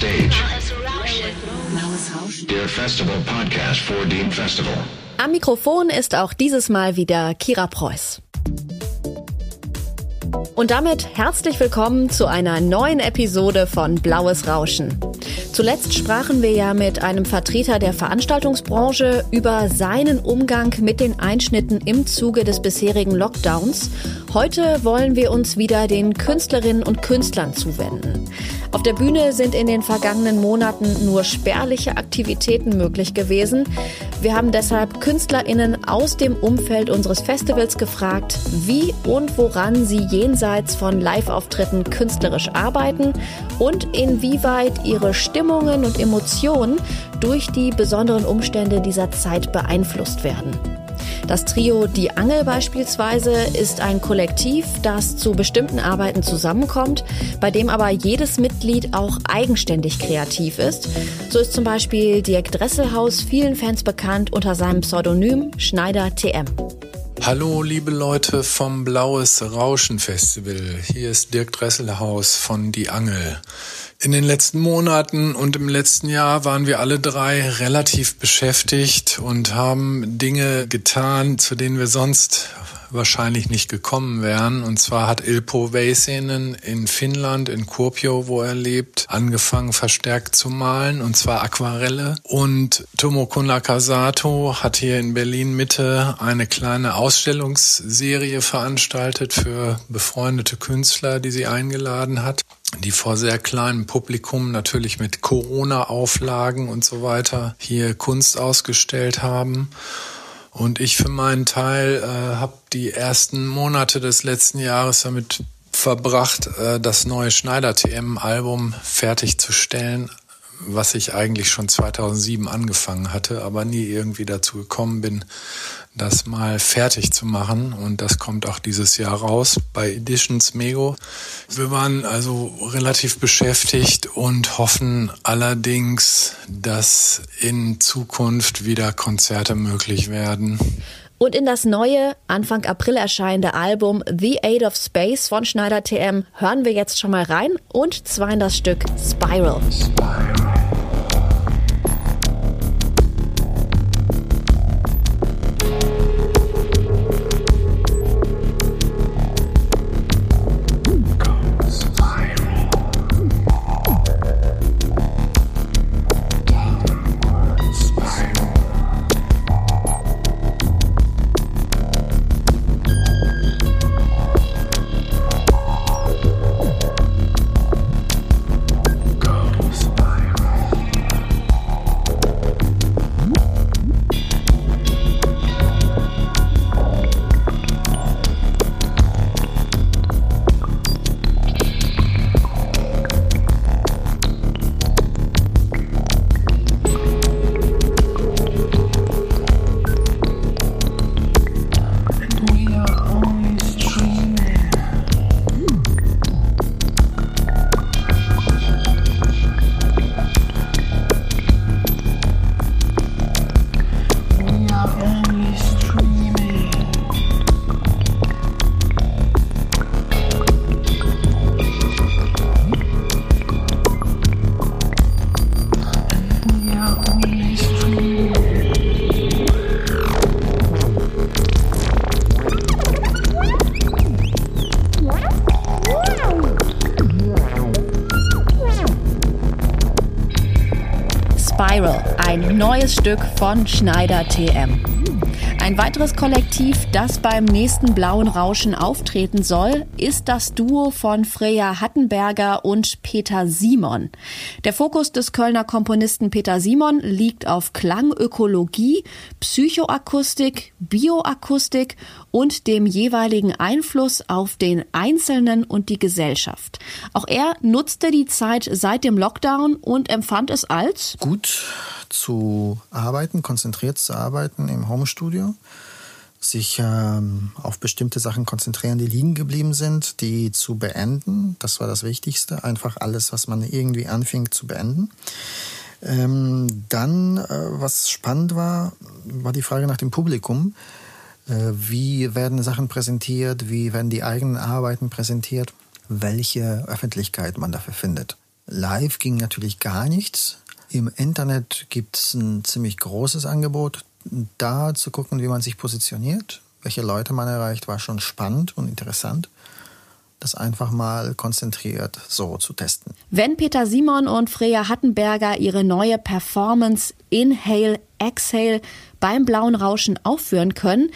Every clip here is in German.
stage. Der Festival Podcast for Dean Festival. Am Mikrofon ist auch dieses Mal wieder Kira Preuß. Und damit herzlich willkommen zu einer neuen Episode von Blaues Rauschen. Zuletzt sprachen wir ja mit einem Vertreter der Veranstaltungsbranche über seinen Umgang mit den Einschnitten im Zuge des bisherigen Lockdowns. Heute wollen wir uns wieder den Künstlerinnen und Künstlern zuwenden. Auf der Bühne sind in den vergangenen Monaten nur spärliche Aktivitäten möglich gewesen. Wir haben deshalb Künstlerinnen aus dem Umfeld unseres Festivals gefragt, wie und woran sie jenseits von Live-Auftritten künstlerisch arbeiten und inwieweit ihre Stimmungen und Emotionen durch die besonderen Umstände dieser Zeit beeinflusst werden. Das Trio Die Angel beispielsweise ist ein Kollektiv, das zu bestimmten Arbeiten zusammenkommt, bei dem aber jedes Mitglied auch eigenständig kreativ ist. So ist zum Beispiel Dirk Dresselhaus vielen Fans bekannt unter seinem Pseudonym Schneider TM. Hallo liebe Leute vom Blaues Rauschen Festival. Hier ist Dirk Dresselhaus von Die Angel. In den letzten Monaten und im letzten Jahr waren wir alle drei relativ beschäftigt und haben Dinge getan, zu denen wir sonst wahrscheinlich nicht gekommen wären. Und zwar hat Ilpo Väisänen in Finnland, in Kuopio, wo er lebt, angefangen verstärkt zu malen, und zwar Aquarelle. Und Tomoko Nakasato hat hier in Berlin Mitte eine kleine Ausstellungsserie veranstaltet für befreundete Künstler, die sie eingeladen hat die vor sehr kleinem Publikum natürlich mit Corona-Auflagen und so weiter hier Kunst ausgestellt haben. Und ich für meinen Teil äh, habe die ersten Monate des letzten Jahres damit verbracht, äh, das neue Schneider TM-Album fertigzustellen, was ich eigentlich schon 2007 angefangen hatte, aber nie irgendwie dazu gekommen bin, das mal fertig zu machen. Und das kommt auch dieses Jahr raus bei Editions Mego. Wir waren also relativ beschäftigt und hoffen allerdings, dass in Zukunft wieder Konzerte möglich werden. Und in das neue, Anfang April erscheinende Album The Aid of Space von Schneider TM hören wir jetzt schon mal rein und zwar in das Stück Spiral. Spiral. Neues Stück von Schneider TM. Ein weiteres Kollektiv, das beim nächsten Blauen Rauschen auftreten soll, ist das Duo von Freya Hattenberger und Peter Simon. Der Fokus des Kölner Komponisten Peter Simon liegt auf Klangökologie, Psychoakustik, Bioakustik und dem jeweiligen Einfluss auf den Einzelnen und die Gesellschaft. Auch er nutzte die Zeit seit dem Lockdown und empfand es als gut zu arbeiten, konzentriert zu arbeiten im Homestudio, sich ähm, auf bestimmte Sachen konzentrieren, die liegen geblieben sind, die zu beenden. Das war das Wichtigste, einfach alles, was man irgendwie anfing, zu beenden. Ähm, dann, äh, was spannend war, war die Frage nach dem Publikum. Äh, wie werden Sachen präsentiert? Wie werden die eigenen Arbeiten präsentiert? Welche Öffentlichkeit man dafür findet? Live ging natürlich gar nichts. Im Internet gibt es ein ziemlich großes Angebot. Da zu gucken, wie man sich positioniert, welche Leute man erreicht, war schon spannend und interessant das einfach mal konzentriert so zu testen. Wenn Peter Simon und Freya Hattenberger ihre neue Performance Inhale Exhale beim blauen Rauschen aufführen können,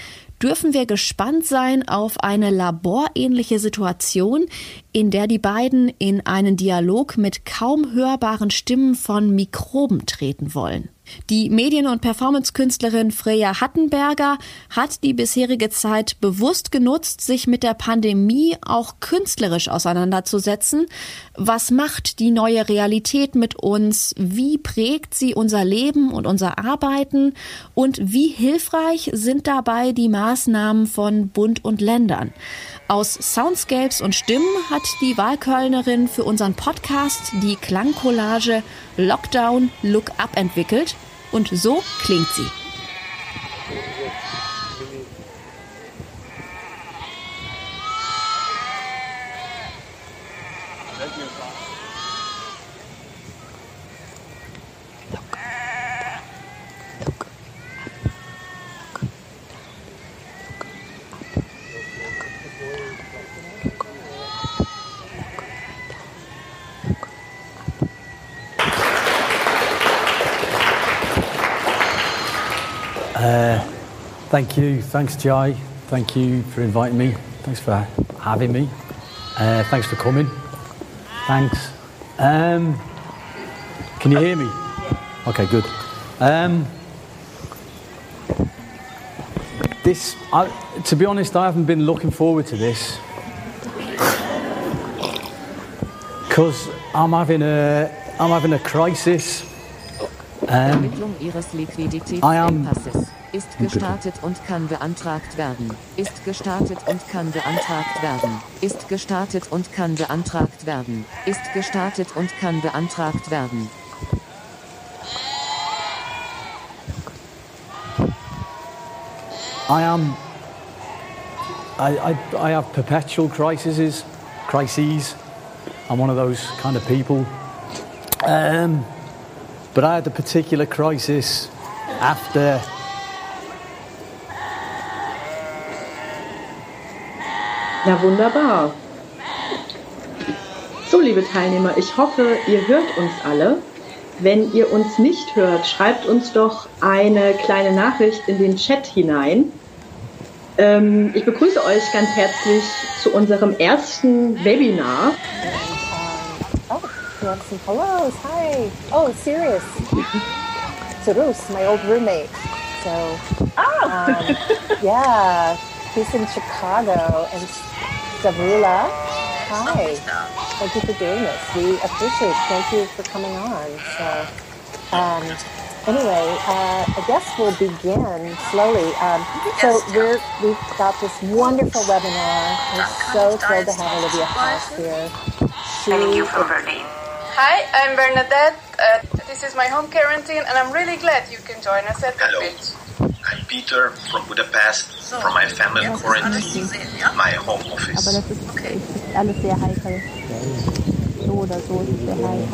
dürfen wir gespannt sein auf eine laborähnliche Situation, in der die beiden in einen Dialog mit kaum hörbaren Stimmen von Mikroben treten wollen. Die Medien- und Performance-Künstlerin Freya Hattenberger hat die bisherige Zeit bewusst genutzt, sich mit der Pandemie auch künstlerisch auseinanderzusetzen. Was macht die neue Realität mit uns? Wie prägt sie unser Leben und unser Arbeiten? Und wie hilfreich sind dabei die Maßnahmen von Bund und Ländern? Aus Soundscapes und Stimmen hat die Wahlkölnerin für unseren Podcast die Klangcollage Lockdown Look Up entwickelt und so klingt sie. Thank you. Thanks, Jai. Thank you for inviting me. Thanks for having me. Uh, thanks for coming. Thanks. Um, can you hear me? Okay, good. Um, this, I, to be honest, I haven't been looking forward to this because I'm having a, I'm having a crisis. Um, I am Ist gestartet und kann beantragt werden. Ist gestartet und kann beantragt werden. Ist gestartet und kann beantragt werden. Ist gestartet und kann beantragt werden. I am. I, I, I have perpetual crises. Crises. I'm one of those kind of people. Um, but I had a particular crisis after Na wunderbar. So, liebe Teilnehmer, ich hoffe, ihr hört uns alle. Wenn ihr uns nicht hört, schreibt uns doch eine kleine Nachricht in den Chat hinein. Ähm, ich begrüße euch ganz herzlich zu unserem ersten Webinar. Oh, you want some hellos? Hi. Oh, serious. Sarus, my old roommate. So, Ah! um, yeah, he's in Chicago, and Davula. Hi. Thank you for doing this. We appreciate it. Thank you for coming on. So, um, anyway, uh, I guess we'll begin slowly. Um, so we're, we've got this wonderful webinar. We're so thrilled to have Olivia House here. She is Hi, I'm Bernadette. Uh, this is my home quarantine, and I'm really glad you can join us at the Hello. beach. I'm Peter from Budapest, from my family quarantine, my home Aber office. das ist, ist alles sehr heikel. So oder so ist es sehr heikel.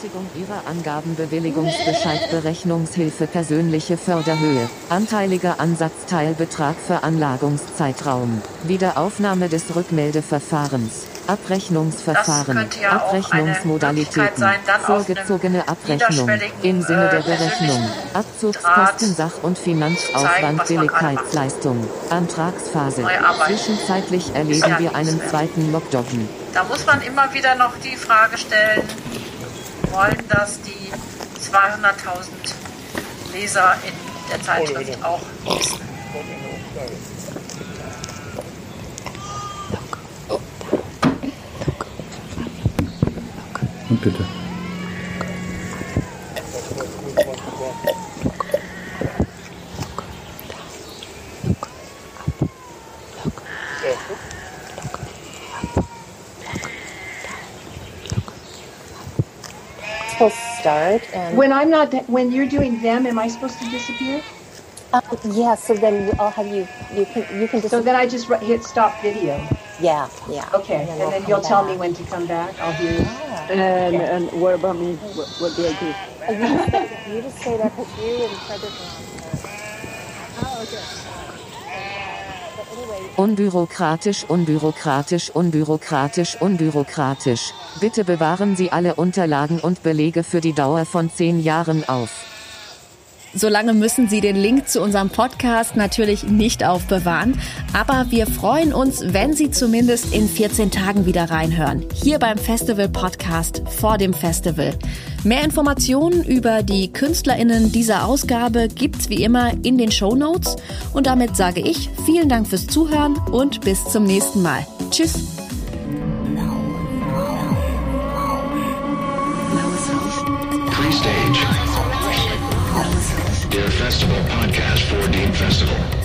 Bestätigung Ihrer Angaben Bewilligungsbescheid Berechnungshilfe persönliche Förderhöhe, anteiliger Ansatzteilbetrag Veranlagungszeitraum, Wiederaufnahme des Rückmeldeverfahrens, Abrechnungsverfahren, ja Abrechnungsmodalitäten, sein, vorgezogene Abrechnung, im Sinne äh, der Berechnung, persönlichen Abzugskosten, Sach- und Finanzaufwand. Billigkeitsleistung, Antragsphase. Zwischenzeitlich erleben ja wir einen zweiten Lockdown. Da muss man immer wieder noch die Frage stellen, wollen das die 200.000 Leser in der Zeitschrift auch wissen? Und bitte. Start, and When I'm not, when you're doing them, am I supposed to disappear? um, yeah. So then I'll have you. You can you can just So then I just ri- hit stop video. yeah yeah. Okay, and we'll then you'll tell me when to come back. I'll hear you. And, Yeah. and what about me? What, what do I do? You just stay, you just stay there because you and Frederick Unbürokratisch, unbürokratisch, unbürokratisch, unbürokratisch. Bitte bewahren Sie alle Unterlagen und Belege für die Dauer von zehn Jahren auf. Solange müssen Sie den Link zu unserem Podcast natürlich nicht aufbewahren, aber wir freuen uns, wenn Sie zumindest in 14 Tagen wieder reinhören. Hier beim Festival Podcast vor dem Festival. Mehr Informationen über die KünstlerInnen dieser Ausgabe gibt's wie immer in den Show Notes. Und damit sage ich vielen Dank fürs Zuhören und bis zum nächsten Mal. Tschüss! Deer Festival podcast for Dean Festival.